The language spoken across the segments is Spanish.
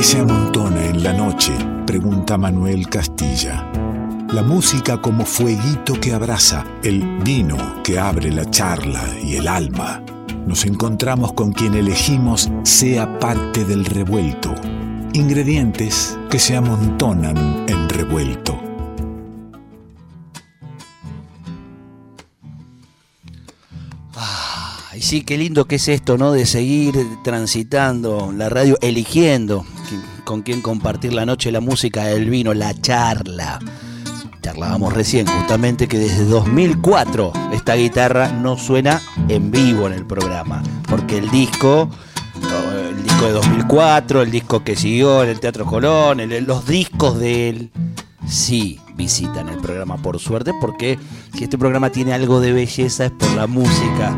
¿Qué se amontona en la noche? Pregunta Manuel Castilla. La música como fueguito que abraza, el vino que abre la charla y el alma. Nos encontramos con quien elegimos sea parte del revuelto. Ingredientes que se amontonan en revuelto. Sí, qué lindo que es esto, ¿no? De seguir transitando la radio, eligiendo con quién compartir la noche, la música, el vino, la charla. Charlábamos recién justamente que desde 2004 esta guitarra no suena en vivo en el programa, porque el disco, el disco de 2004, el disco que siguió en el Teatro Colón, los discos de él, sí visitan el programa por suerte, porque si este programa tiene algo de belleza es por la música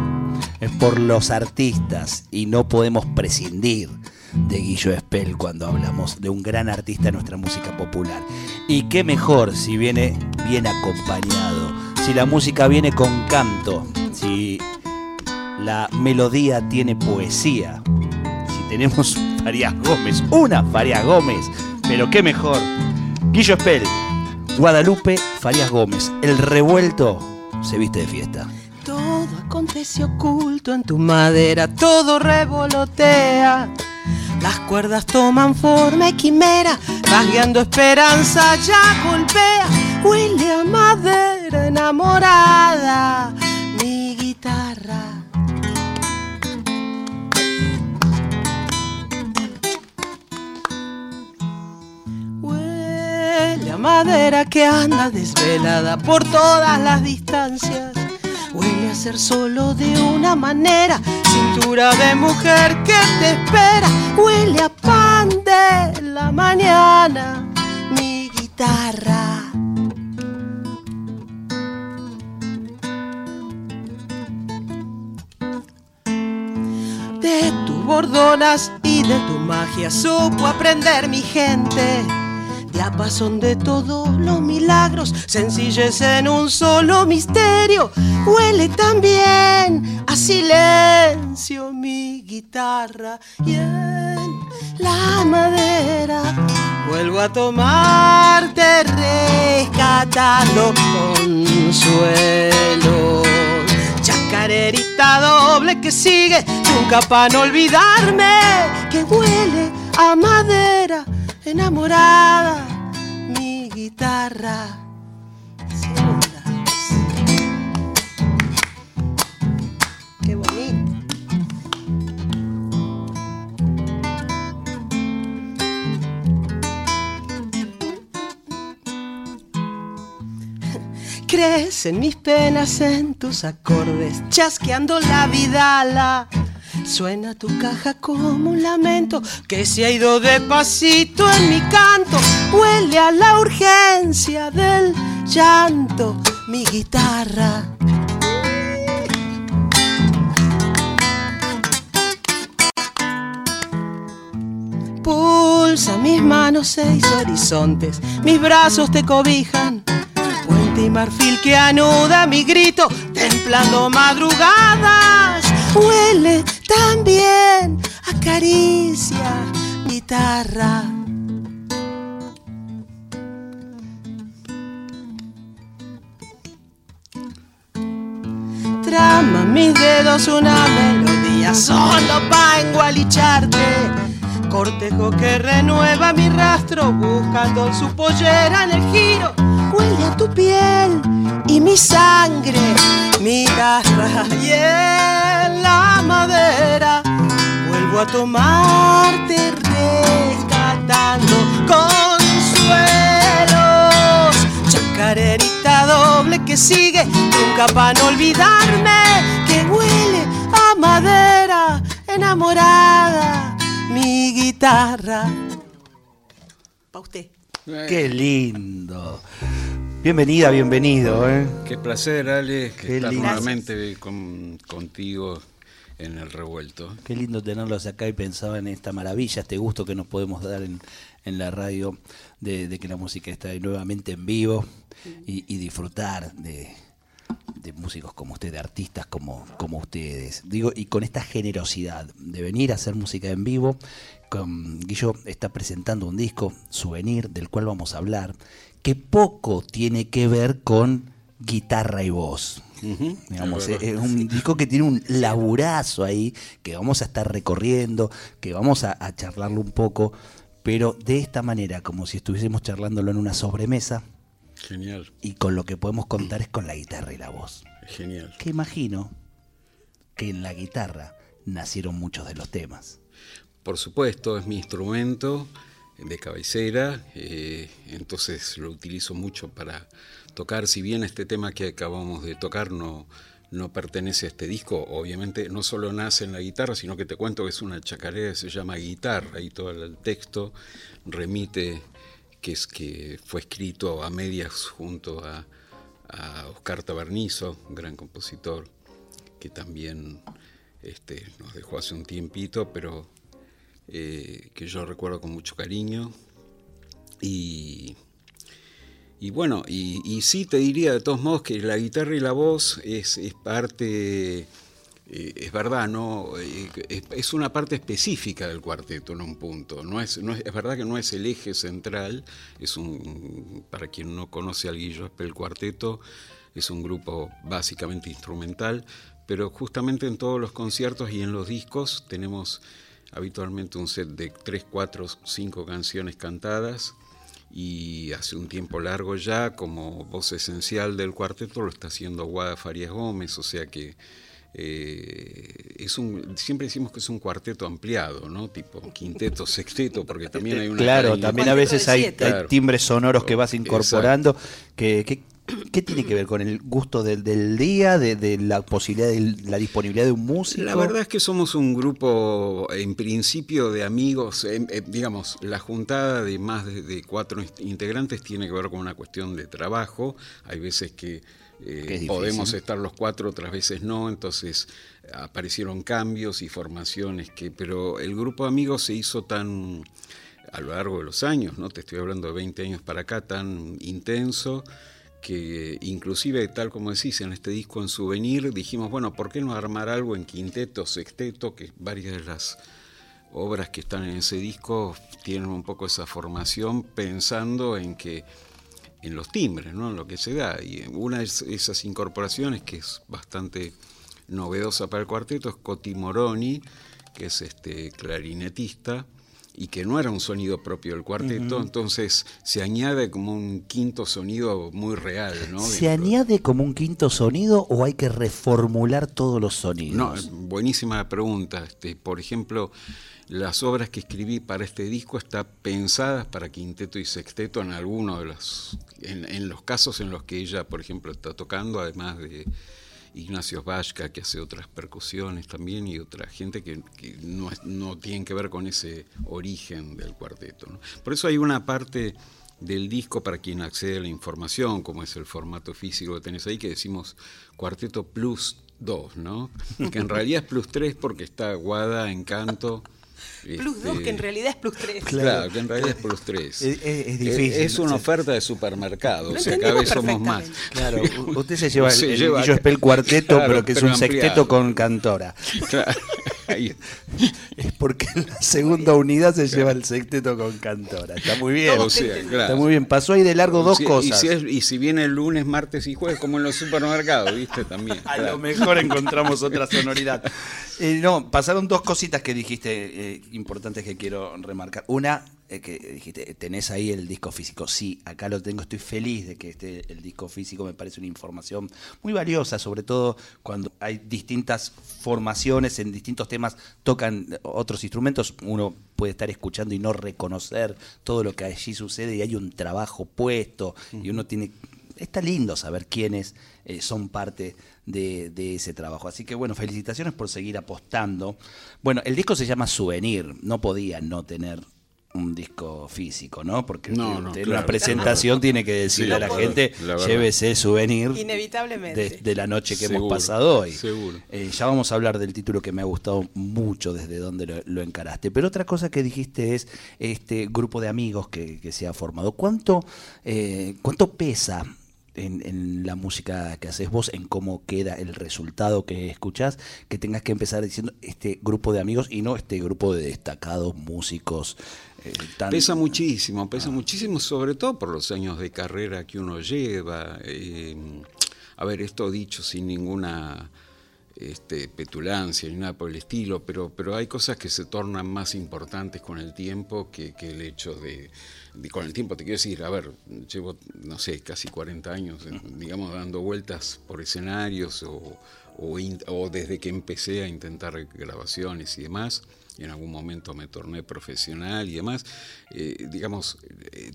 es por los artistas y no podemos prescindir de Guillo Espel cuando hablamos de un gran artista de nuestra música popular. Y qué mejor si viene bien acompañado, si la música viene con canto, si la melodía tiene poesía, si tenemos Farias Gómez, una Farias Gómez, pero qué mejor. Guillo Espel, Guadalupe Farias Gómez, el revuelto se viste de fiesta. Todo acontece oculto en tu madera, todo revolotea. Las cuerdas toman forma y quimera, rasgueando esperanza ya golpea. Huele a madera enamorada, mi guitarra. Huele a madera que anda desvelada por todas las distancias Huele a ser solo de una manera, cintura de mujer que te espera. Huele a pan de la mañana, mi guitarra. De tus bordonas y de tu magia supo aprender mi gente son de todos los milagros, sencillez en un solo misterio. Huele también a silencio mi guitarra y en la madera vuelvo a tomarte rescatando consuelo. Chacarerita doble que sigue, nunca para no olvidarme que huele a madera enamorada mi guitarra. Qué bonito. Crees en mis penas, en tus acordes, chasqueando la vida, la Suena tu caja como un lamento que se ha ido despacito en mi canto. Huele a la urgencia del llanto, mi guitarra. Pulsa mis manos seis horizontes, mis brazos te cobijan. Puente y marfil que anuda mi grito, templando madrugadas. Huele también acaricia guitarra. Trama mis dedos una melodía solo pa' engualicharte. Cortejo que renueva mi rastro buscando su pollera en el giro. Huele a tu piel y mi sangre, mi garra y en la madera vuelvo a tomarte rescatando consuelos. Chacarerita doble que sigue, nunca para no olvidarme que huele a madera enamorada mi guitarra. Pa' usted. Qué lindo. Bienvenida, bienvenido. ¿eh? Qué placer, Ale, estar nuevamente contigo en el revuelto. Qué lindo tenerlos acá y pensaba en esta maravilla, este gusto que nos podemos dar en, la radio de, que la música está nuevamente en vivo y, disfrutar de, músicos como usted, de artistas como, como ustedes. Digo, y con esta generosidad de venir a hacer música en vivo. Con, Guillo está presentando un disco, Souvenir, del cual vamos a hablar, que poco tiene que ver con guitarra y voz. Digamos, es, un disco que tiene un laburazo ahí, que vamos a estar recorriendo, que vamos a, a charlarlo un poco, pero de esta manera, como si estuviésemos charlándolo en una sobremesa, Genial. Y con lo que podemos contar es con la guitarra y la voz. Genial. Que imagino que en la guitarra nacieron muchos de los temas. Por supuesto, es mi instrumento de cabecera, eh, entonces lo utilizo mucho para tocar. Si bien este tema que acabamos de tocar no, no pertenece a este disco, obviamente no solo nace en la guitarra, sino que te cuento que es una chacarera se llama Guitarra, y todo el texto remite que, es, que fue escrito a medias junto a, Oscar Tabernizo, un gran compositor, que también este, nos dejó hace un tiempito, pero eh, que yo recuerdo con mucho cariño. Y, y bueno, y, y, sí te diría de todos modos que la guitarra y la voz es, es parte eh, es verdad, no eh, es, una parte específica del cuarteto en un punto. No es, no es, verdad que no es el eje central. Es un, para quien no conoce al Guillo el cuarteto es un grupo básicamente instrumental, pero justamente en todos los conciertos y en los discos tenemos habitualmente un set de 3, 4, 5 canciones cantadas y hace un tiempo largo ya como voz esencial del cuarteto lo está haciendo Guada Farías Gómez, o sea que eh, es un, siempre decimos que es un cuarteto ampliado, ¿no? Tipo quinteto, sexteto, porque también hay una. Claro, también a veces hay, timbres sonoros que vas incorporando. Que, ¿Qué tiene que ver con el gusto del, día, de, la posibilidad, de la disponibilidad de un músico? La verdad es que somos un grupo, en principio, de amigos. Eh, digamos, la juntada de más de cuatro integrantes tiene que ver con una cuestión de trabajo. Hay veces que eh, podemos estar los cuatro, otras veces no, entonces aparecieron cambios y formaciones, que, pero el grupo de amigos se hizo tan, a lo largo de los años, ¿no? te estoy hablando de 20 años para acá, tan intenso, que inclusive, tal como decís, en este disco en Souvenir, dijimos, bueno, ¿por qué no armar algo en quinteto, sexteto, que varias de las obras que están en ese disco tienen un poco esa formación pensando en que en los timbres, ¿no? en lo que se da. Y una de esas incorporaciones que es bastante novedosa para el cuarteto es Coti Moroni, que es este clarinetista y que no era un sonido propio del cuarteto, entonces se añade como un quinto sonido muy real. ¿no? ¿Se añade como un quinto sonido o hay que reformular todos los sonidos? No, buenísima pregunta. Este, por ejemplo, las obras que escribí para este disco están pensadas para quinteto y sexteto en algunos de los, en, los casos en los que ella, por ejemplo, está tocando, además de Ignacio Vashka, que hace otras percusiones también, y otra gente que, no, no que ver con ese origen del cuarteto. Por eso hay una parte del disco para quien accede a la información, como es el formato físico que tenés ahí, que decimos cuarteto plus 2, ¿no? que en realidad es plus 3 porque está Guada, Encanto Plus 2, que en realidad es plus 3. Claro, que en realidad es plus 3. Es, difícil. Es, una oferta de supermercado, o sea, cada vez somos más. Claro, usted se lleva el, el Spell cuarteto, pero que es un sexteto con cantora. Claro. Es porque en la segunda unidad se lleva el sexteto con cantora. Está muy bien. Está muy bien. Pasó ahí de largo dos cosas. Y si, viene el lunes, martes y jueves, como en los supermercados, ¿viste? También. A lo mejor encontramos otra sonoridad. Eh, no, pasaron dos cositas que dijiste eh, importantes que quiero remarcar. Una, eh, que dijiste, tenés ahí el disco físico. Sí, acá lo tengo, estoy feliz de que esté el disco físico, me parece una información muy valiosa, sobre todo cuando hay distintas formaciones, en distintos temas tocan otros instrumentos, uno puede estar escuchando y no reconocer todo lo que allí sucede y hay un trabajo puesto y uno tiene... Está lindo saber quiénes eh, son parte de, de, ese trabajo. Así que bueno, felicitaciones por seguir apostando. Bueno, el disco se llama Souvenir, no podía no tener un disco físico, ¿no? Porque en una presentación tiene que decirle a la gente, llévese souvenir Inevitablemente. De, la noche que hemos pasado hoy. Eh, ya vamos a hablar del título que me ha gustado mucho desde donde lo, encaraste. Pero otra cosa que dijiste es este grupo de amigos que, se ha formado. ¿Cuánto, eh, ¿Cuánto pesa en, la música que haces vos, en cómo queda el resultado que escuchás, que tengas que empezar diciendo este grupo de amigos y no este grupo de destacados músicos. Eh, pesa muchísimo, pesa ah. muchísimo, sobre todo por los años de carrera que uno lleva. Eh, a ver, esto dicho sin ninguna este, petulancia ni nada por el estilo, pero, pero hay cosas que se tornan más importantes con el tiempo que, el hecho de, Con el tiempo te quiero decir, a ver, llevo, no sé, casi 40 años, digamos, dando vueltas por escenarios o, o, desde que empecé a intentar grabaciones y demás y en algún momento me torné profesional y demás, eh, digamos, eh,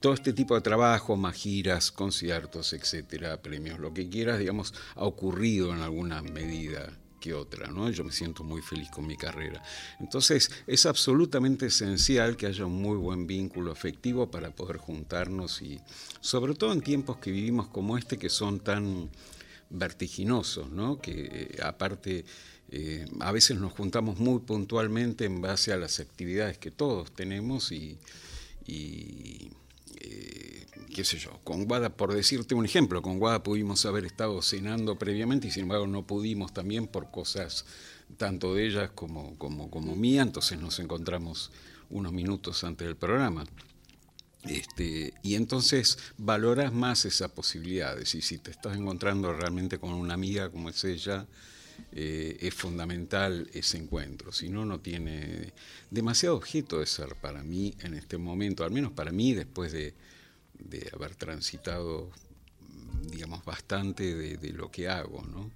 todo este tipo de trabajo, más giras, conciertos, etcétera, premios, lo que quieras, digamos, ha ocurrido en alguna medida que otra, ¿no? Yo me siento muy feliz con mi carrera. Entonces, es absolutamente esencial que haya un muy buen vínculo afectivo para poder juntarnos y, sobre todo en tiempos que vivimos como este, que son tan vertiginosos, ¿no? Que eh, aparte eh, a veces nos juntamos muy puntualmente en base a las actividades que todos tenemos y eh, qué sé yo, con Guada, por decirte un ejemplo, con Guada pudimos haber estado cenando previamente y sin embargo no pudimos también por cosas tanto de ellas como, como, como mía, entonces nos encontramos unos minutos antes del programa. Este, y entonces valoras más esas posibilidades y si te estás encontrando realmente con una amiga como es ella, eh, es fundamental ese encuentro, si no, no tiene demasiado objeto de ser para mí en este momento, al menos para mí después de, haber transitado, digamos, bastante de, lo que hago, ¿no?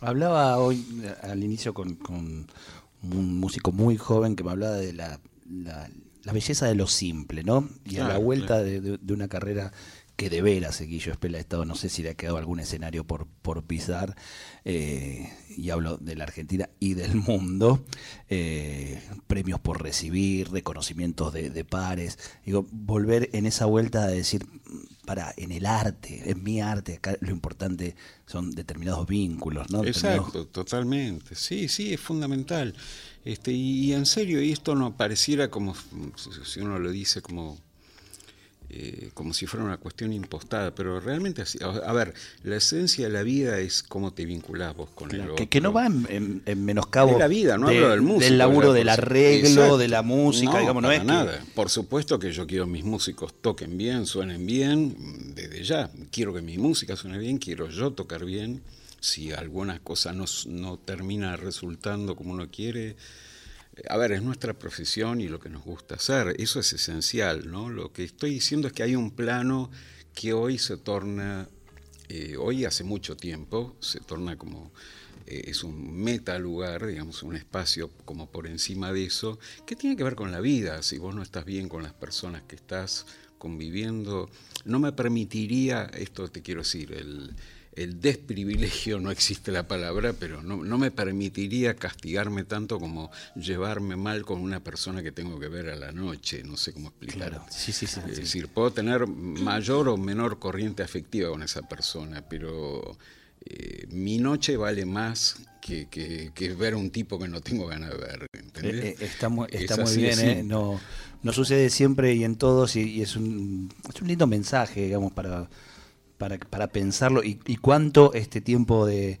Hablaba hoy al inicio con, un músico muy joven que me hablaba de la, belleza de lo simple, ¿no? Y a la vuelta de, una carrera que de veras Guillo Espela Estado, no sé si le ha quedado algún escenario por, por pisar, eh, y hablo de la Argentina y del mundo, eh, premios por recibir, reconocimientos de, pares, digo, volver en esa vuelta a decir, para, en el arte, en mi arte, acá lo importante son determinados vínculos, ¿no? Exacto, totalmente, sí, sí, es fundamental. Este, y, y en serio, y esto no pareciera como, si uno lo dice como eh, como si fuera una cuestión impostada, pero realmente así. A, ver, la esencia de la vida es cómo te vinculás vos con el otro. Que, no va en, menoscabo de la vida, no hablo del músico. Del laburo, del arreglo, de la música, digamos, no es nada. Por supuesto que yo quiero que mis músicos toquen bien, suenen bien, desde ya. Quiero que mi música suene bien, quiero yo tocar bien. Si alguna cosa no, no termina resultando como uno quiere, a ver, es nuestra profesión y lo que nos gusta hacer, eso es esencial, ¿no? Lo que estoy diciendo es que hay un plano que hoy se torna, eh, hoy hace mucho tiempo, se torna como, eh, es un meta lugar, digamos, un espacio como por encima de eso, que tiene que ver con la vida, si vos no estás bien con las personas que estás conviviendo, no me permitiría, esto te quiero decir, el el desprivilegio, no existe la palabra, pero no, me permitiría castigarme tanto como llevarme mal con una persona que tengo que ver a la noche, no sé cómo explicarlo. Sí, sí, sí, es decir, puedo tener mayor o menor corriente afectiva con esa persona, pero eh, mi noche vale más que, que, ver a un tipo que no tengo ganas de ver. ¿entendés? Eh, eh, está muy, bien, No, no sucede siempre y en todos y, es, un, es un lindo mensaje, digamos, para para, para pensarlo y, cuánto este tiempo de,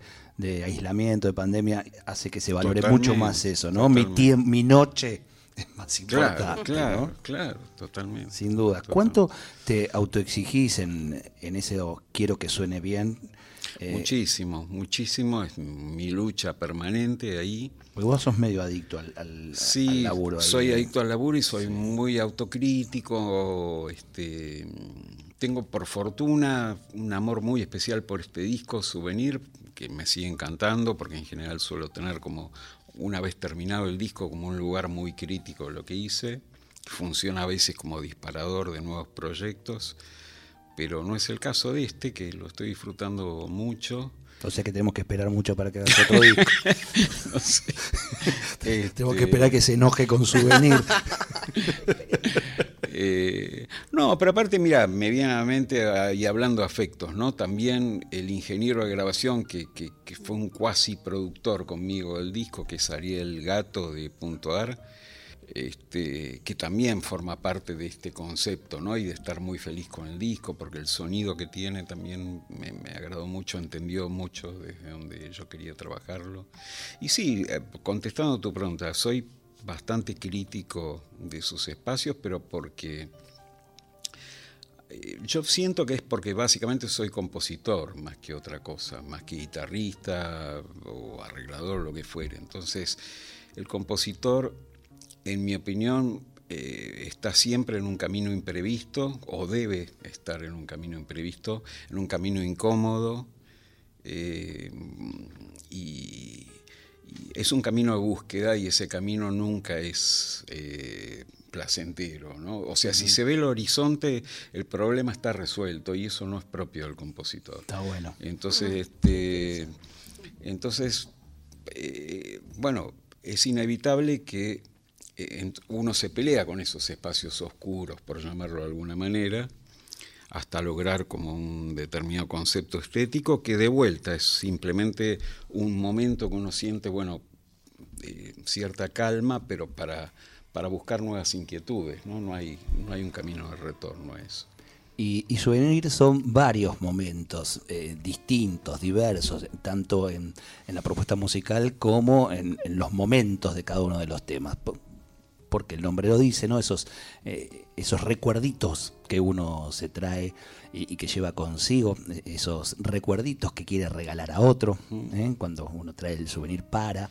aislamiento, de pandemia, hace que se valore mucho más eso, ¿no? Mi, mi noche es más importante. Claro, claro, totalmente. Sin duda. ¿Cuánto te autoexigís en, en ese quiero que suene bien? Eh, muchísimo, muchísimo. Es mi lucha permanente ahí. Porque vos sos medio adicto al, al, sí, laburo. soy adicto al laburo y soy muy autocrítico. Este, tengo por fortuna un amor muy especial por este disco, Souvenir, que me sigue encantando porque en general suelo tener como una vez terminado el disco como un lugar muy crítico de lo que hice. Funciona a veces como disparador de nuevos proyectos, pero no es el caso de este, que lo estoy disfrutando mucho. O sea que tenemos que esperar mucho para que haga otro disco. no sé. tenemos que esperar que se enoje con Souvenir. Eh, no, pero aparte, mira, medianamente, ah, y hablando de afectos, ¿no? También el ingeniero de grabación, que, fue un cuasi productor conmigo del disco, que es Ariel Gato de Punto Ar, este, que también forma parte de este concepto, ¿no? Y de estar muy feliz con el disco, porque el sonido que tiene también me, agradó mucho, entendió mucho desde donde yo quería trabajarlo. Y sí, eh, contestando a tu pregunta, soy bastante crítico de sus espacios, pero porque eh, yo siento que es porque básicamente soy compositor más que otra cosa, más que guitarrista o arreglador, lo que fuere. Entonces, el compositor en mi opinión, eh, está siempre en un camino imprevisto, o debe estar en un camino imprevisto, en un camino incómodo, eh, y, es un camino de búsqueda y ese camino nunca es eh, placentero. ¿no? O sea, si se ve el horizonte, el problema está resuelto y eso no es propio del compositor. Está bueno. Entonces, este, entonces bueno, es inevitable que eh, uno se pelea con esos espacios oscuros, por llamarlo de alguna manera, hasta lograr como un determinado concepto estético que de vuelta es simplemente un momento que uno siente, bueno, cierta calma, pero para, para buscar nuevas inquietudes, ¿no? No, hay, no hay un camino de retorno a eso. Y, y Souvenir son varios momentos eh, distintos, diversos, tanto en, en, la propuesta musical como en, en, los momentos de cada uno de los temas porque el nombre lo dice, ¿no? Esos, eh, esos recuerditos que uno se trae y, que lleva consigo, esos recuerditos que quiere regalar a otro, ¿eh? cuando uno trae el souvenir para.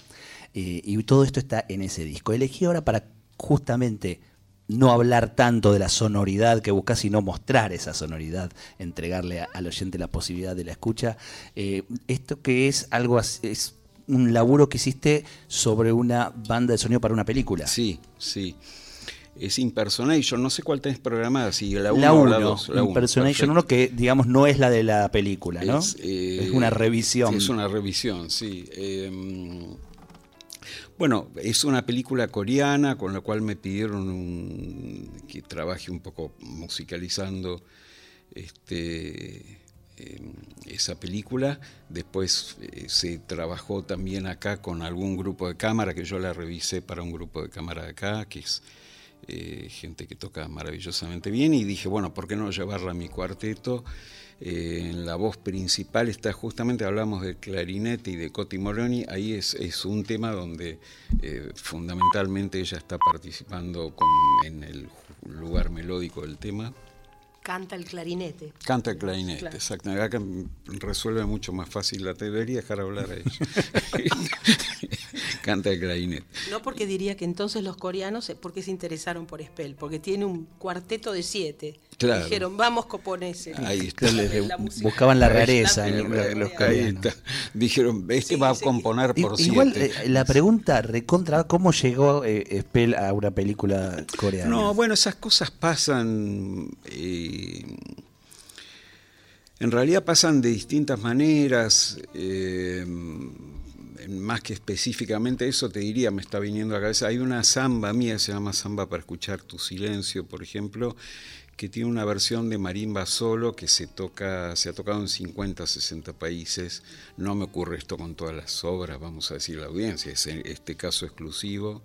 Eh, y todo esto está en ese disco. Elegí ahora para justamente no hablar tanto de la sonoridad que buscas, sino mostrar esa sonoridad, entregarle al oyente la posibilidad de la escucha. esto que es algo es un laburo que hiciste sobre una banda de sonido para una película. Sí, sí. Es Impersonation, no sé cuál tenés programada, si la 1 o la 2. La Impersonation 1, que digamos no es la de la película, ¿no? Es, eh, una revisión. Es una revisión, sí. Em, bueno, es una película coreana con la cual me pidieron que trabaje un poco musicalizando este, esa película. Después eh, se trabajó también acá con algún grupo de cámara, que yo la revisé para un grupo de cámara de acá, que es eh, gente que toca maravillosamente bien, y dije, bueno, ¿por qué no llevarla a mi cuarteto? Eh, en la voz principal está justamente, hablamos del clarinete y de Coti Moroni, ahí es, es un tema donde fundamentalmente ella está participando en el lugar melódico del tema. Canta el clarinete. Canta el clarinete. Acá resuelve mucho más fácil la debería dejar hablar a ella. Canta el clarinete. No porque diría que entonces los coreanos, porque se interesaron por Spell, porque tiene un cuarteto de siete. Dijeron, vamos coponeses. Ahí está. buscaban la rareza los coreanos. Dijeron, este va a componer por siete. Igual eh, la pregunta recontra, ¿cómo llegó eh, Spell a una película coreana? No, bueno, esas cosas pasan... Eh, en realidad pasan de distintas maneras. Eh, más que específicamente eso te diría, me está viniendo a la cabeza, hay una samba mía, se llama Samba para escuchar tu silencio, por ejemplo, que tiene una versión de marimba solo que se toca, se ha tocado en 50, 60 países. No me ocurre esto con todas las obras, vamos a decir la audiencia, es este caso exclusivo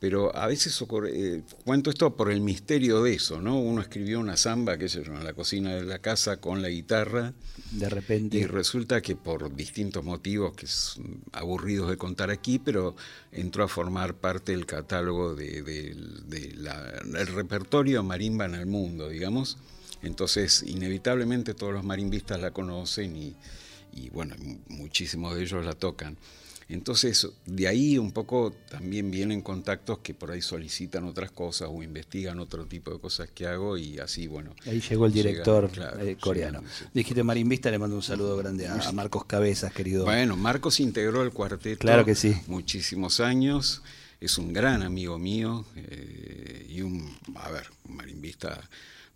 pero a veces ocurre, eh, cuento esto por el misterio de eso, ¿no? Uno escribió una samba, qué sé yo, en la cocina de la casa con la guitarra. De repente. Y resulta que por distintos motivos, que son aburridos de contar aquí, pero entró a formar parte del catálogo del de, repertorio marimba en el mundo, digamos. Entonces, inevitablemente todos los marimbistas la conocen y, y bueno, muchísimos de ellos la tocan. Entonces, de ahí un poco también vienen contactos que por ahí solicitan otras cosas o investigan otro tipo de cosas que hago y así, bueno. Ahí llegó el director eh, coreano. Dijiste Marimbista, le mando un saludo grande a, Marcos Cabezas, querido. Bueno, Marcos integró el cuarteto claro que sí. muchísimos años, es un gran amigo mío eh, y un, a ver, un marimbista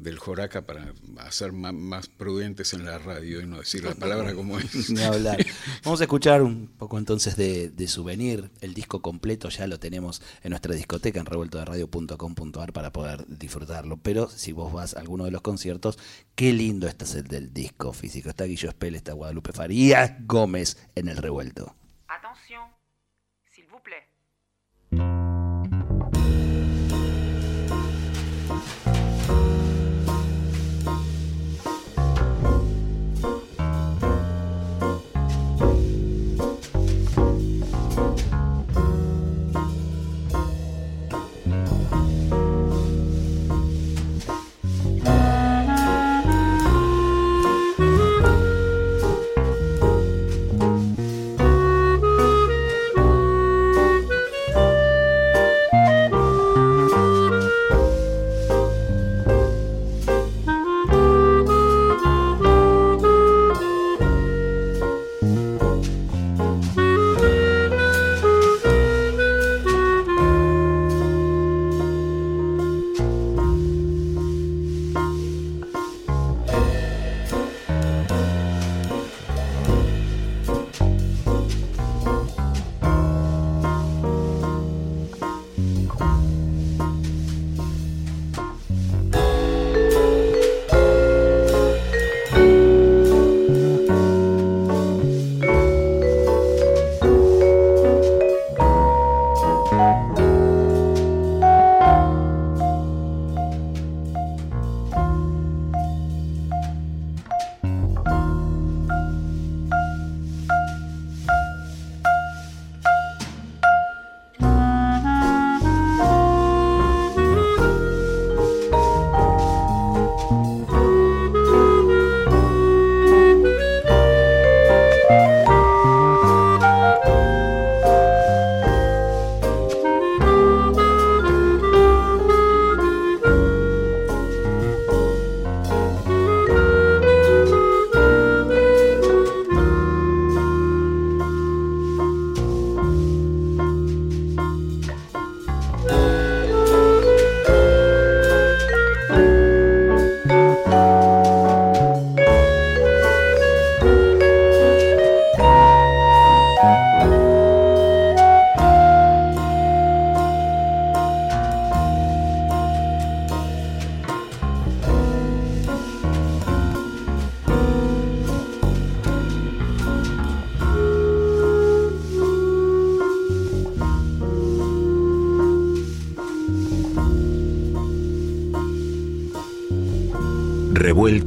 del Joraca para ser más, prudentes en la radio y no decir la palabra como es. hablar. Vamos a escuchar un poco entonces de, de, Souvenir, el disco completo ya lo tenemos en nuestra discoteca en revueltoderadio.com.ar para poder disfrutarlo. Pero si vos vas a alguno de los conciertos, qué lindo este es el del disco físico. Está Guillo Espel, está Guadalupe Farías Gómez en el revuelto. Atención, s'il vous plaît.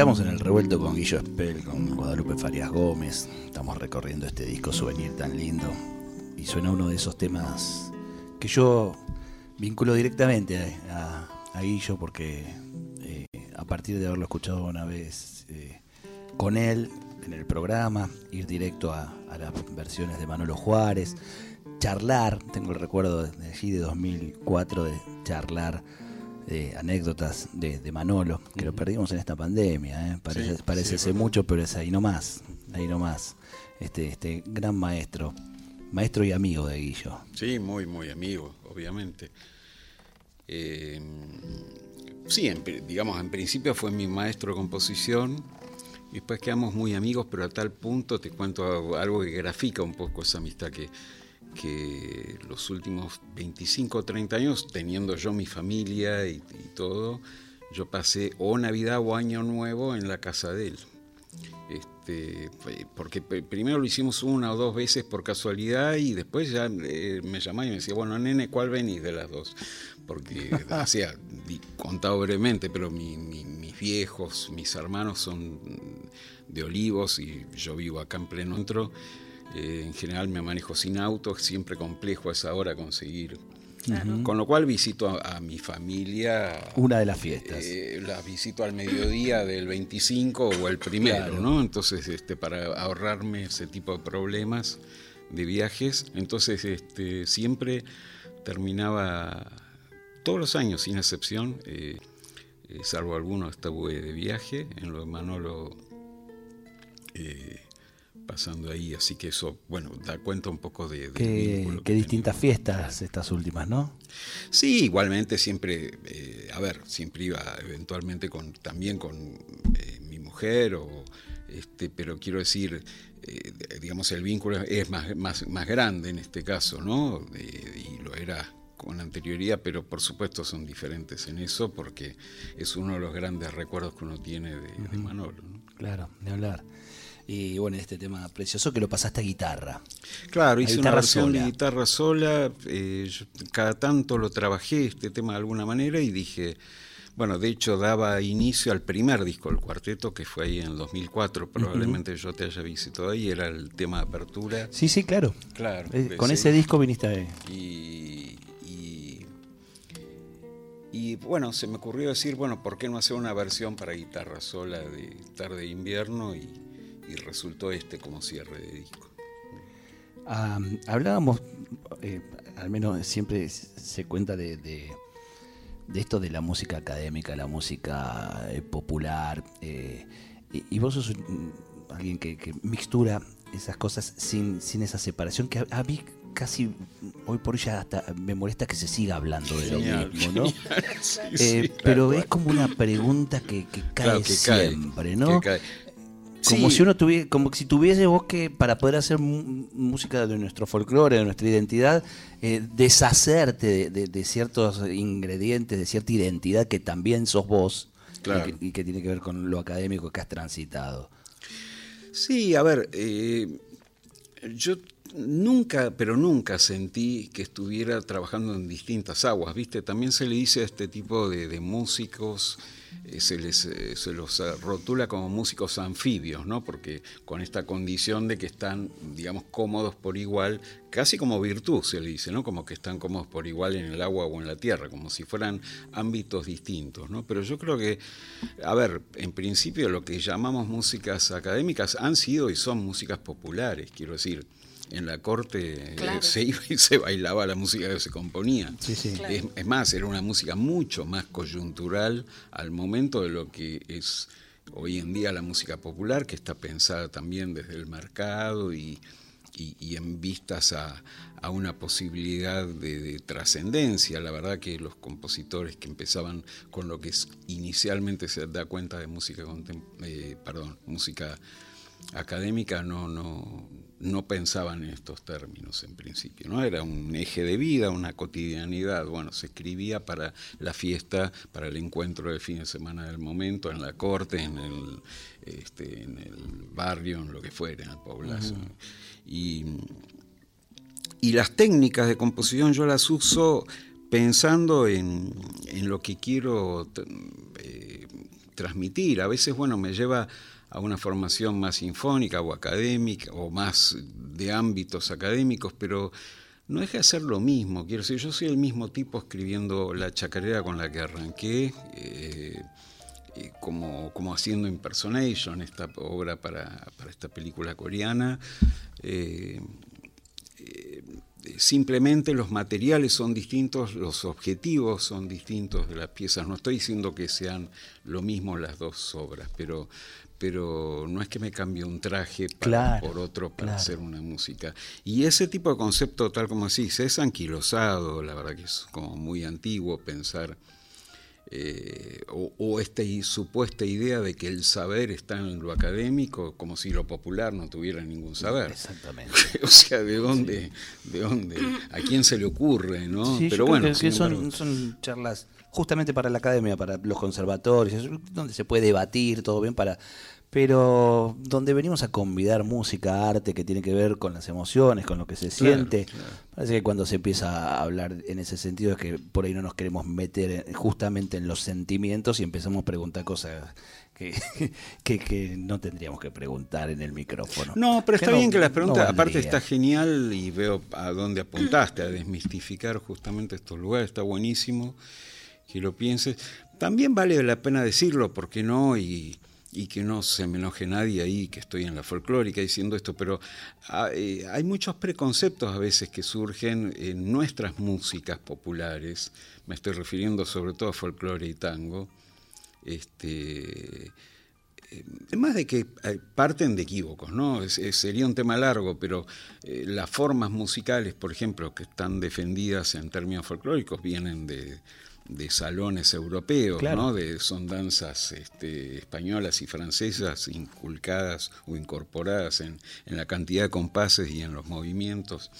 Estamos en el revuelto con Guillo Espel, con Guadalupe Farias Gómez. Estamos recorriendo este disco souvenir tan lindo. Y suena uno de esos temas que yo vinculo directamente a, Guillo porque eh, a partir de haberlo escuchado una vez eh, con él en el programa, ir directo a, las versiones de Manolo Juárez, charlar, tengo el recuerdo de allí de 2004 de charlar de anécdotas de, Manolo, que lo perdimos en esta pandemia, ¿eh? parece, parece ser mucho, pero es ahí nomás, ahí nomás, este, este gran maestro, maestro y amigo de Guillo. Sí, muy, muy amigo, obviamente. Eh, sí, digamos, en principio fue mi maestro de composición, y después quedamos muy amigos, pero a tal punto te cuento algo que grafica un poco esa amistad que que los últimos 25 o 30 años, teniendo yo mi familia y, todo, yo pasé o Navidad o Año Nuevo en la casa de él. Este, porque primero lo hicimos una o dos veces por casualidad y después ya eh, me llamaba y me decía, bueno, nene, ¿cuál venís de las dos? Porque hacía, contado brevemente, pero mis viejos, mis hermanos son de Olivos y yo vivo acá en pleno entro eh, en general me manejo sin auto, es siempre complejo a esa hora conseguir. Con lo cual visito a, mi familia. Una de las fiestas. Eh, la visito al mediodía del 25 o el primero, ¿no? Entonces, este, para ahorrarme ese tipo de problemas de viajes, entonces este, siempre terminaba, todos los años sin excepción, eh, salvo algunos, estuve de viaje, en lo de Manolo pasando ahí, así que eso, bueno, da cuenta un poco de... qué, distintas fiestas estas últimas, ¿no? Sí, igualmente siempre, eh, a ver, siempre iba eventualmente con también con eh, mi mujer, o, este, pero quiero decir, eh, digamos, el vínculo es más, más, más grande en este caso, ¿no? y lo era con anterioridad, pero por supuesto son diferentes en eso porque es uno de los grandes recuerdos que uno tiene de, Manolo. Claro, de hablar. Y bueno, este tema precioso que lo pasaste a guitarra. Claro, hice una versión de guitarra sola, eh, cada tanto lo trabajé este tema de alguna manera y dije, bueno, de hecho daba inicio al primer disco del cuarteto que fue ahí en el 2004, probablemente yo te haya visitado ahí, era el tema de apertura. Sí, sí, claro. Claro. Eh, con ese disco viniste ahí. Y, y, y, bueno, se me ocurrió decir, bueno, ¿por qué no hacer una versión para guitarra sola de tarde de invierno? Y, y resultó este como cierre de disco. hablábamos, eh, al menos siempre se cuenta de, esto de la música académica, la música eh, popular, eh, y, vos sos alguien que, mixtura esas cosas sin, sin esa separación, que a, mí casi hoy por hoy ya hasta me molesta que se siga hablando de lo mismo, ¿no? pero es como una pregunta que, cae siempre, ¿no? Como si uno tuviese, como si tuviese vos que, para poder hacer música de nuestro folclore, de nuestra identidad, eh, deshacerte de, ciertos ingredientes, de cierta identidad que también sos vos y, que, tiene que ver con lo académico que has transitado. Sí, a ver, eh, yo nunca, pero nunca sentí que estuviera trabajando en distintas aguas, ¿viste? También se le dice a este tipo de músicos eh, se, les, eh, se los rotula como músicos anfibios, ¿no? porque con esta condición de que están, digamos, cómodos por igual, casi como virtud se le dice, ¿no? como que están cómodos por igual en el agua o en la tierra, como si fueran ámbitos distintos. ¿no? Pero yo creo que, a ver, en principio lo que llamamos músicas académicas han sido y son músicas populares, quiero decir en la corte eh, se iba y se bailaba la música que se componía. Es, más, era una música mucho más coyuntural al momento de lo que es hoy en día la música popular, que está pensada también desde el mercado y, y, en vistas a, una posibilidad de, trascendencia. La verdad que los compositores que empezaban con lo que inicialmente se da cuenta de música, eh, perdón, música académica no, no, no pensaban en estos términos en principio, ¿no? Era un eje de vida, una cotidianidad. Bueno, se escribía para la fiesta, para el encuentro de fin de semana del momento, en la corte, en el, este, en el barrio, en lo que fuera, en el poblazo. y, las técnicas de composición yo las uso pensando en, lo que quiero eh, transmitir. A veces, bueno, me lleva a una formación más sinfónica o académica o más de ámbitos académicos, pero no deja de ser lo mismo. Quiero decir, yo soy el mismo tipo escribiendo la chacarera con la que arranqué, eh, eh, como, como, haciendo Impersonation, esta obra para, esta película coreana. Eh, simplemente los materiales son distintos, los objetivos son distintos de las piezas. No estoy diciendo que sean lo mismo las dos obras, pero, pero no es que me cambie un traje por otro para hacer una música. Y ese tipo de concepto, tal como decís, es anquilosado, la verdad que es como muy antiguo pensar, eh, o, esta supuesta idea de que el saber está en lo académico, como si lo popular no tuviera ningún saber. Exactamente. o sea, ¿de dónde, de dónde, a quién se le ocurre, no? pero bueno, son, son charlas justamente para la academia, para los conservatorios, donde se puede debatir todo bien para pero donde venimos a convidar música, arte que tiene que ver con las emociones, con lo que se siente. Parece que cuando se empieza a hablar en ese sentido es que por ahí no nos queremos meter justamente en los sentimientos y empezamos a preguntar cosas que, que, no tendríamos que preguntar en el micrófono. No, pero está bien que las preguntas, aparte está genial y veo a dónde apuntaste, a desmistificar justamente estos lugares, está buenísimo que lo pienses. También vale la pena decirlo, porque no? Y y que no se me enoje nadie ahí que estoy en la folclórica diciendo esto, pero ah, eh, hay muchos preconceptos a veces que surgen en nuestras músicas populares, me estoy refiriendo sobre todo a folclore y tango, este, eh, de que eh, parten de equívocos, ¿no? sería un tema largo, pero las formas musicales, por ejemplo, que están defendidas en términos folclóricos, vienen de, de salones europeos, ¿no? De, son danzas este, españolas y francesas inculcadas o incorporadas en, la cantidad de compases y en los movimientos.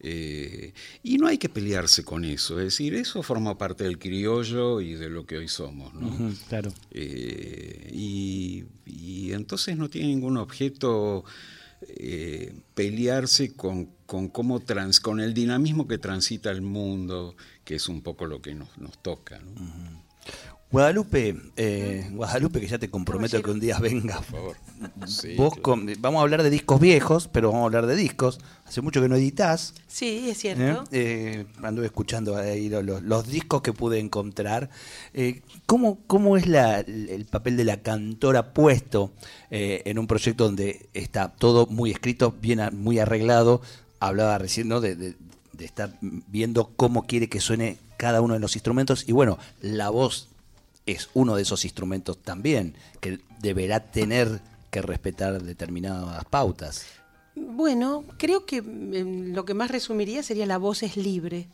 Eh, y no hay que pelearse con eso, es decir, eso forma parte del criollo y de lo que hoy somos, ¿no? claro. Eh, y, entonces no tiene ningún objeto eh, pelearse con, con, cómo trans, con el dinamismo que transita el mundo, que es un poco lo que nos, nos toca. Guadalupe, eh, Guadalupe, que ya te comprometo que un día venga. Por favor. Vos vamos a hablar de discos viejos, pero vamos a hablar de discos. Hace mucho que no editas. Sí, es cierto. ¿Eh? Eh, anduve escuchando ahí los, discos que pude encontrar. ¿cómo, ¿cómo, es el papel de la cantora puesto en un proyecto donde está todo muy escrito, bien muy arreglado? Hablaba recién ¿no? de, de estar viendo cómo quiere que suene cada uno de los instrumentos. Y bueno, la voz es uno de esos instrumentos también, que deberá tener que respetar determinadas pautas. Bueno, creo que em, lo que más resumiría sería la voz es libre.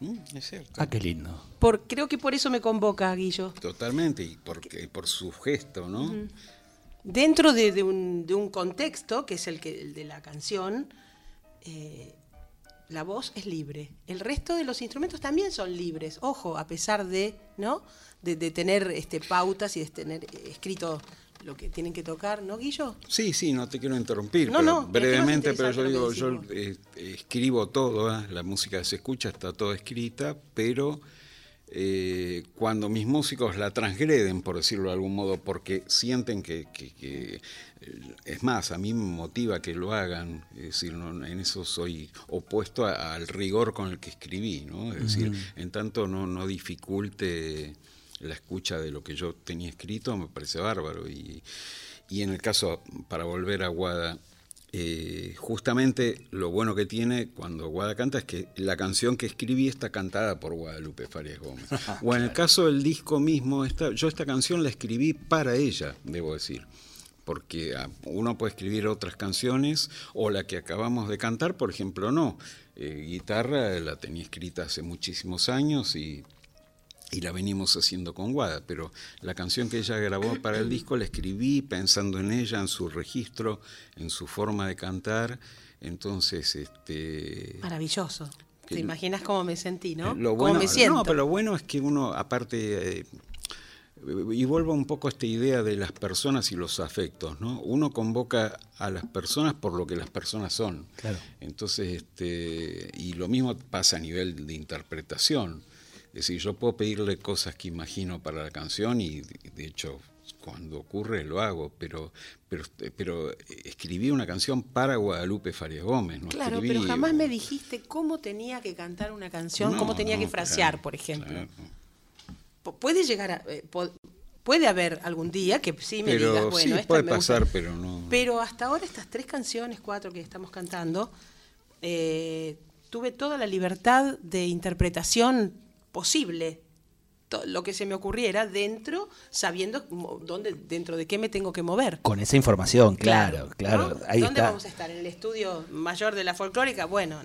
Mm, es cierto. Ah, qué lindo. Por, creo que por eso me convoca, Guillo. Totalmente, y porque, por su gesto, ¿no? Dentro de, un, de, un, contexto, que es el, que, el de la canción, eh, la voz es libre. El resto de los instrumentos también son libres, ojo, a pesar de, ¿no? De, tener este, pautas y de tener escrito lo que tienen que tocar, ¿no, Guillo? Sí, sí, no te quiero interrumpir, no, brevemente, pero yo digo, yo eh, escribo todo, ¿eh? la música se escucha, está toda escrita, pero eh, cuando mis músicos la transgreden, por decirlo de algún modo, porque sienten que, eh, es más, a mí me motiva que lo hagan, es decir, en eso soy opuesto al rigor con el que escribí, ¿no? es decir, en tanto no, no dificulte la escucha de lo que yo tenía escrito, me parece bárbaro. Y, y en el caso, para volver a Guada, eh, justamente lo bueno que tiene cuando Guada canta es que la canción que escribí está cantada por Guadalupe Farias Gómez. o en el caso del disco mismo, esta, yo esta canción la escribí para ella, debo decir. porque ah, uno puede escribir otras canciones o la que acabamos de cantar, por ejemplo, no. Eh, guitarra la tenía escrita hace muchísimos años y, y, la venimos haciendo con Guada, pero la canción que ella grabó para el disco la escribí pensando en ella, en su registro, en su forma de cantar. Entonces, este. Maravilloso. ¿Te imaginas cómo me sentí, no? Lo bueno, me siento? No, pero lo bueno es que uno, aparte, eh, y vuelvo un poco a esta idea de las personas y los afectos, ¿no? Uno convoca a las personas por lo que las personas son. Claro. Entonces, este, y lo mismo pasa a nivel de interpretación. Es decir, yo puedo pedirle cosas que imagino para la canción y de hecho cuando ocurre lo hago, pero, pero, pero escribí una canción para Guadalupe Faria Gómez. ¿no? Claro, pero jamás me dijiste cómo tenía que cantar una canción, cómo tenía que frasear, por ejemplo puede llegar a... Eh, puede haber algún día que sí me digas, bueno, puede pasar, pero no. Pero hasta ahora estas tres canciones, cuatro que estamos cantando, eh, tuve toda la libertad de interpretación posible, lo que se me ocurriera dentro, sabiendo dónde, dentro de qué me tengo que mover. Con esa información, claro, claro. ¿Dónde vamos a estar? ¿En el estudio mayor de la folclórica? Bueno,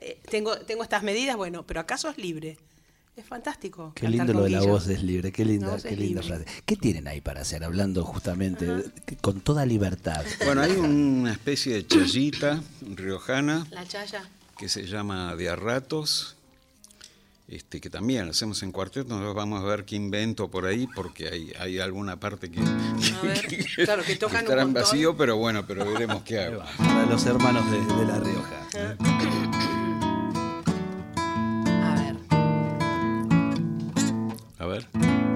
eh, tengo, tengo estas medidas, bueno, pero acaso es libre. Es fantástico. Qué lindo lo de la voz es libre, qué linda, qué linda frase. ¿Qué tienen ahí para hacer? Hablando justamente con toda libertad. Bueno, hay una especie de chayita riojana. La chaya. Que se llama de a ratos. Este, que también lo hacemos en cuarteto, nos vamos a ver qué invento por ahí, porque hay, hay alguna parte que, claro, que tocan estará en vacío, pero bueno, pero veremos qué hago. Para los hermanos de, de La Rioja. A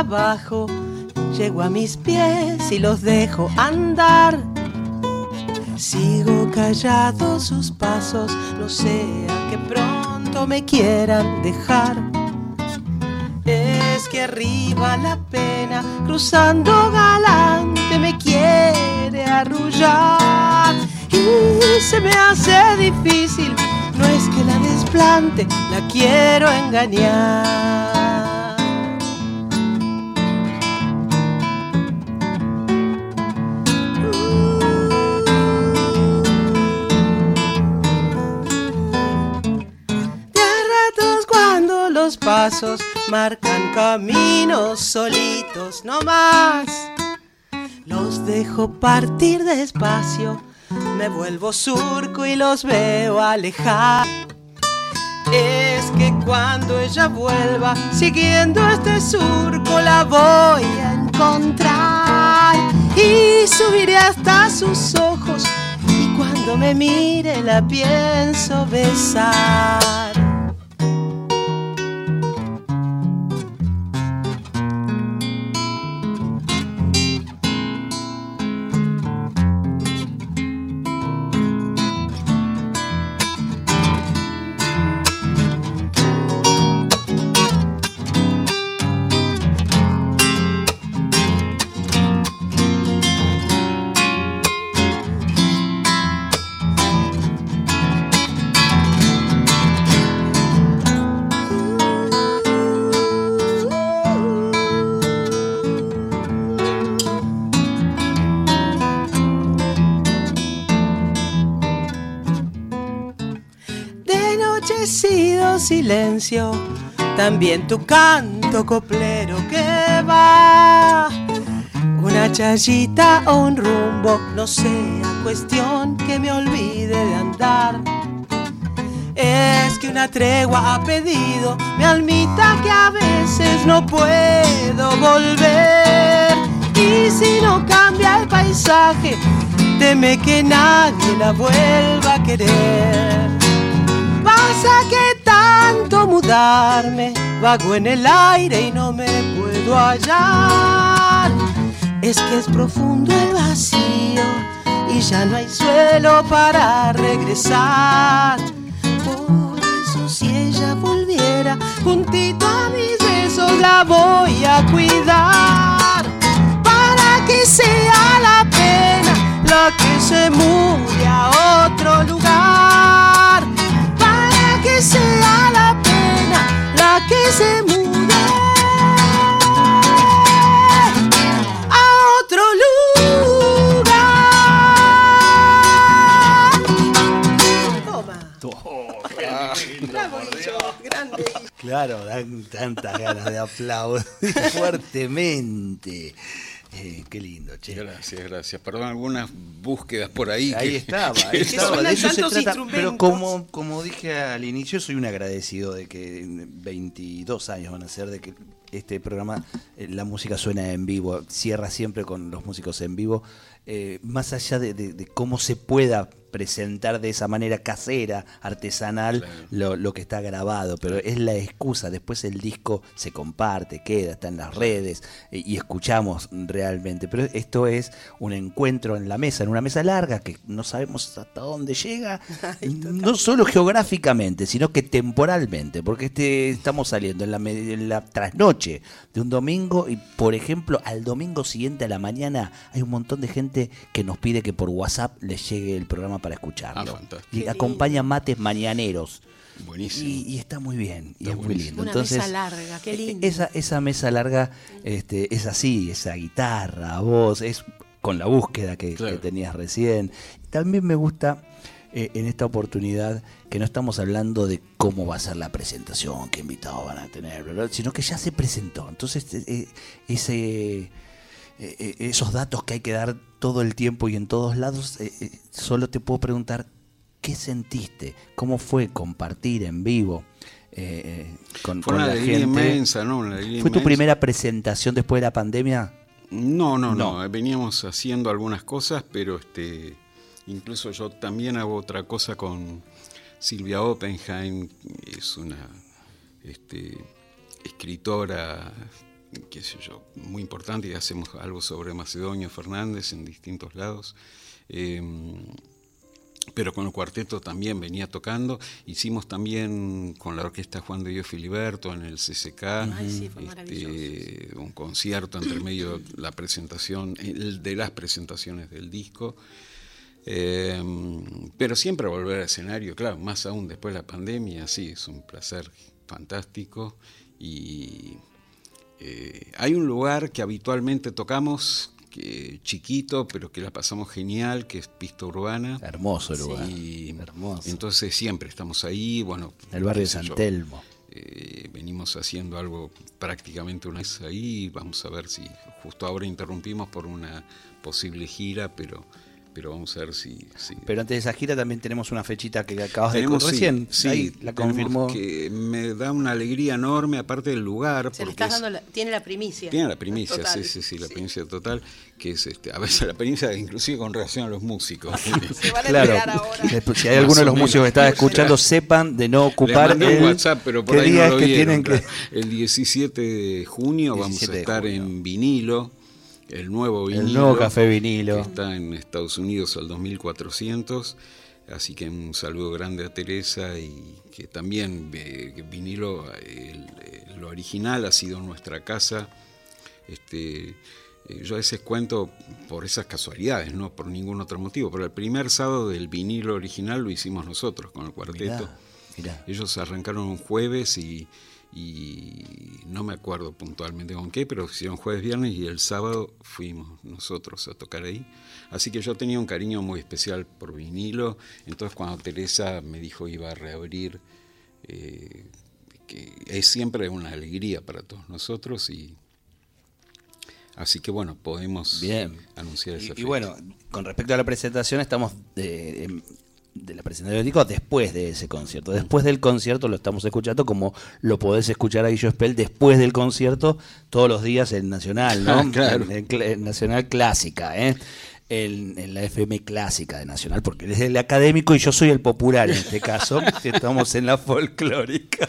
abajo, llego a mis pies y los dejo andar. Sigo callado sus pasos, no sea que pronto me quieran dejar es que arriba la pena, cruzando galante, me quiere arrullar. Y se me hace difícil, no es que la desplante, la quiero engañar. Marcan caminos solitos no más. Los dejo partir despacio, me vuelvo surco y los veo alejar. Es que cuando ella vuelva, siguiendo este surco, la voy a encontrar y subiré hasta sus ojos. Y cuando me mire, la pienso besar. Silencio, también tu canto coplero que va. Una chayita o un rumbo, no sea cuestión que me olvide de andar. Es que una tregua ha pedido mi almita que a veces no puedo volver. Y si no cambia el paisaje, teme que nadie la vuelva a querer. Pasa que mudarme, vago en el aire y no me puedo hallar. Es que es profundo el vacío y ya no hay suelo para regresar. Por eso si ella volviera juntito a mis besos la voy a cuidar para que sea la pena se mude Claro, dan tantas ganas de aplaudir fuertemente. Eh, qué lindo, che. Gracias, gracias. Perdón, algunas búsquedas por ahí. Ahí que- estaba, que- ahí estaba. De eso se trata. Pero como, como dije al inicio, soy un agradecido de que 22 años van a ser de que este programa, eh, la música suena en vivo, cierra siempre con los músicos en vivo, eh, más allá de, de- de cómo se pueda presentar de esa manera casera, artesanal, Claro. lo, lo que está grabado, pero es la excusa, después el disco se comparte, queda, está en las redes eh, y escuchamos realmente, pero esto es un encuentro en la mesa, en una mesa larga que no sabemos hasta dónde llega, no solo geográficamente, sino que temporalmente, porque este estamos saliendo en la, en la trasnoche de un domingo y por ejemplo al domingo siguiente a la mañana hay un montón de gente que nos pide que por WhatsApp les llegue el programa para escucharlo. Ah, fantástico. y acompaña mates mañaneros. Buenísimo. Y, y está muy bien, y es muy lindo. Una Entonces, mesa larga, qué eh, lindo. Esa, esa mesa larga este, es así, esa guitarra, voz, es con la búsqueda que, Claro. que tenías recién. También me gusta eh, en esta oportunidad que no estamos hablando de cómo va a ser la presentación, qué invitados van a tener, bla, bla, sino que ya se presentó. Entonces, eh, eh, ese, eh, eh, esos datos que hay que dar todo el tiempo y en todos lados, eh, solo te puedo preguntar, ¿qué sentiste? ¿Cómo fue compartir en vivo? eh, con, Fue con una la alegría gente? inmensa, ¿no? Una alegría ¿Fue tu primera presentación después de la pandemia? No, no, No. no, Veníamos haciendo algunas cosas, pero este, incluso yo también hago otra cosa con Silvia Oppenheim, es una este, escritora, qué sé yo, muy importante y hacemos algo sobre Macedonio Fernández en distintos lados. Em, pero con el cuarteto también venía tocando. Hicimos también con la orquesta Juan de Dios Filiberto en el CCK Ay, sí, fue este, un concierto entre medio de la presentación, el de las presentaciones del disco. Eh, pero siempre volver al escenario, claro, más aún después de la pandemia, sí, es un placer fantástico. Y eh, hay un lugar que habitualmente tocamos, que, chiquito, pero que la pasamos genial, que es Pista Urbana. Hermoso lugar. Hermoso. entonces siempre estamos ahí, bueno. el barrio de San Telmo. eh, venimos haciendo algo prácticamente una vez ahí, vamos a ver si justo ahora interrumpimos por una posible gira, pero, pero vamos a ver si... si- Pero antes de esa gira también tenemos una fechita que acabas Tenemos, de sí, recién. sí, ahí la confirmó. Que me da una alegría enorme, aparte del lugar. Se le porque estás es- dando la- tiene la primicia. Tiene la primicia, Total. sí, sí, sí, la primicia total, que es este, a veces la primicia inclusive con relación a los músicos. Se van a Claro, ahora. si hay alguno de los músicos que está escuchando, sepan de no ocupar el, WhatsApp, pero por qué ahí no lo que vieron, tienen que... El 17 de junio vamos 17 a de estar junio. en vinilo, el nuevo vinilo. El nuevo café vinilo. Que está en Estados Unidos al 2400. Así que un saludo grande a Teresa y que también eh, vinilo, el- el- lo original ha sido nuestra casa. Este, eh, yo a veces cuento por esas casualidades, no por ningún otro motivo, pero el primer sábado del vinilo original lo hicimos nosotros con el cuarteto. Mirá, mirá. Ellos arrancaron un jueves y, y no me acuerdo puntualmente con qué, pero hicieron jueves, viernes y el sábado fuimos nosotros a tocar ahí. Así que yo tenía un cariño muy especial por vinilo. Entonces cuando Teresa me dijo iba a reabrir, eh, que es siempre una alegría para todos nosotros y así que bueno, podemos Bien. anunciar esa Y, y bueno, con respecto a la presentación, estamos em, de la presentación del disco después de ese concierto. Después del concierto lo estamos escuchando como lo podés escuchar a Guillo Spell después del concierto todos los días en Nacional, ¿no? Claro. En, en cl- en Nacional Clásica, ¿eh? En, en la FM clásica de Nacional, porque él es el académico y yo soy el popular en este caso, estamos en la folclórica.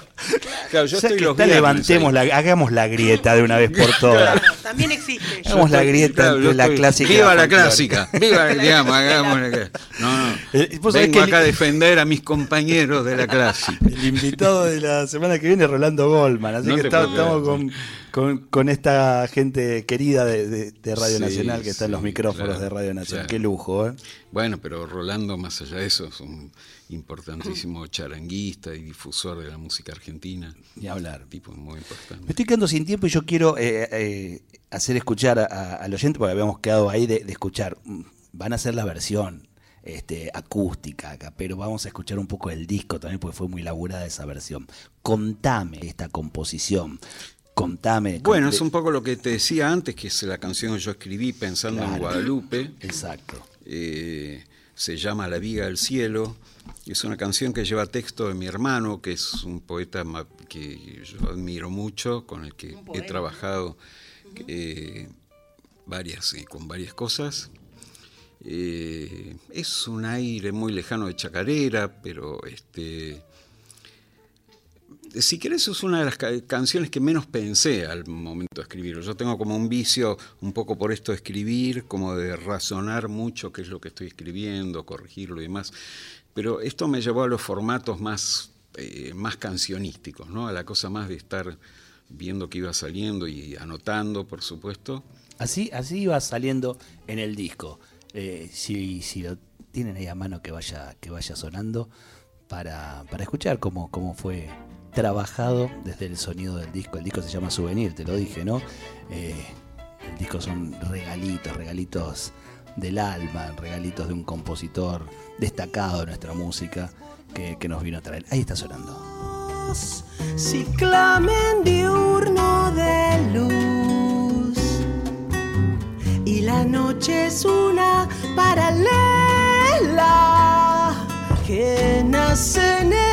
Claro, yo O sea estoy que los está, viernes levantemos la, hagamos la grieta de una vez por todas. Claro, también existe. Hagamos la grieta Claro, entre la estoy- clásica Viva la clásica. Viva, digamos, hagamos la clásica. No, no. Eh, Vengo acá a defender a mis compañeros de la clase. El invitado de la semana que viene es Rolando Goldman, así que estamos con, esta gente querida de, Radio Nacional que está en los micrófonos de Radio Nacional. Qué lujo, ¿eh? Bueno, pero Rolando, más allá de eso, es un importantísimo charanguista y difusor de la música argentina. Ni hablar. Tipo muy importante. Me estoy quedando sin tiempo y yo quiero eh, eh, hacer escuchar al oyente, porque habíamos quedado ahí de, escuchar. Van a hacer la versión este, acústica acá, pero vamos a escuchar un poco el disco también, porque fue muy laburada esa versión. Contame esta composición. Contame. Bueno, es un poco lo que te decía antes, que es la canción que yo escribí pensando en Guadalupe. Exacto. Eh, se llama La Viga del Cielo. Es una canción que lleva texto de mi hermano, que es un poeta que yo admiro mucho, con el que he trabajado eh, varias, eh, con varias cosas. Eh, es un aire muy lejano de chacarera, pero este, si querés es una de las canciones que menos pensé al momento de escribirlo. Yo tengo como un vicio un poco por esto de escribir, como de razonar mucho qué es lo que estoy escribiendo, corregirlo y demás. Pero esto me llevó a los formatos más, eh, más cancionísticos, ¿no? a la cosa más de estar viendo qué iba saliendo y anotando, por supuesto. Así, así iba saliendo en el disco. Eh, si, si lo tienen ahí a mano que vaya, que vaya sonando para, para escuchar cómo, cómo fue trabajado desde el sonido del disco. El disco se llama Souvenir, te lo dije, ¿no? Eh, el disco son regalitos, regalitos del alma, regalitos de un compositor destacado de nuestra música que, nos vino a traer. Ahí está sonando. Si clamen diurno de luz y la noche es una paralela que nace en el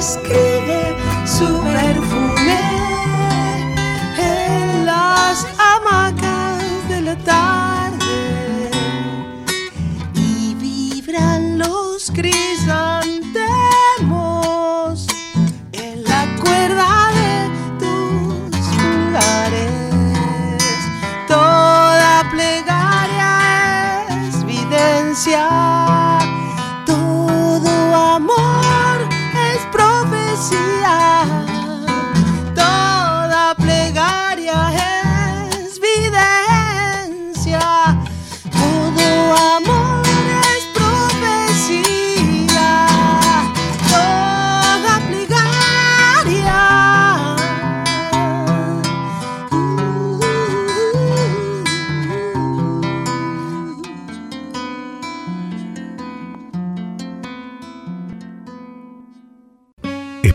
escribe su perfil.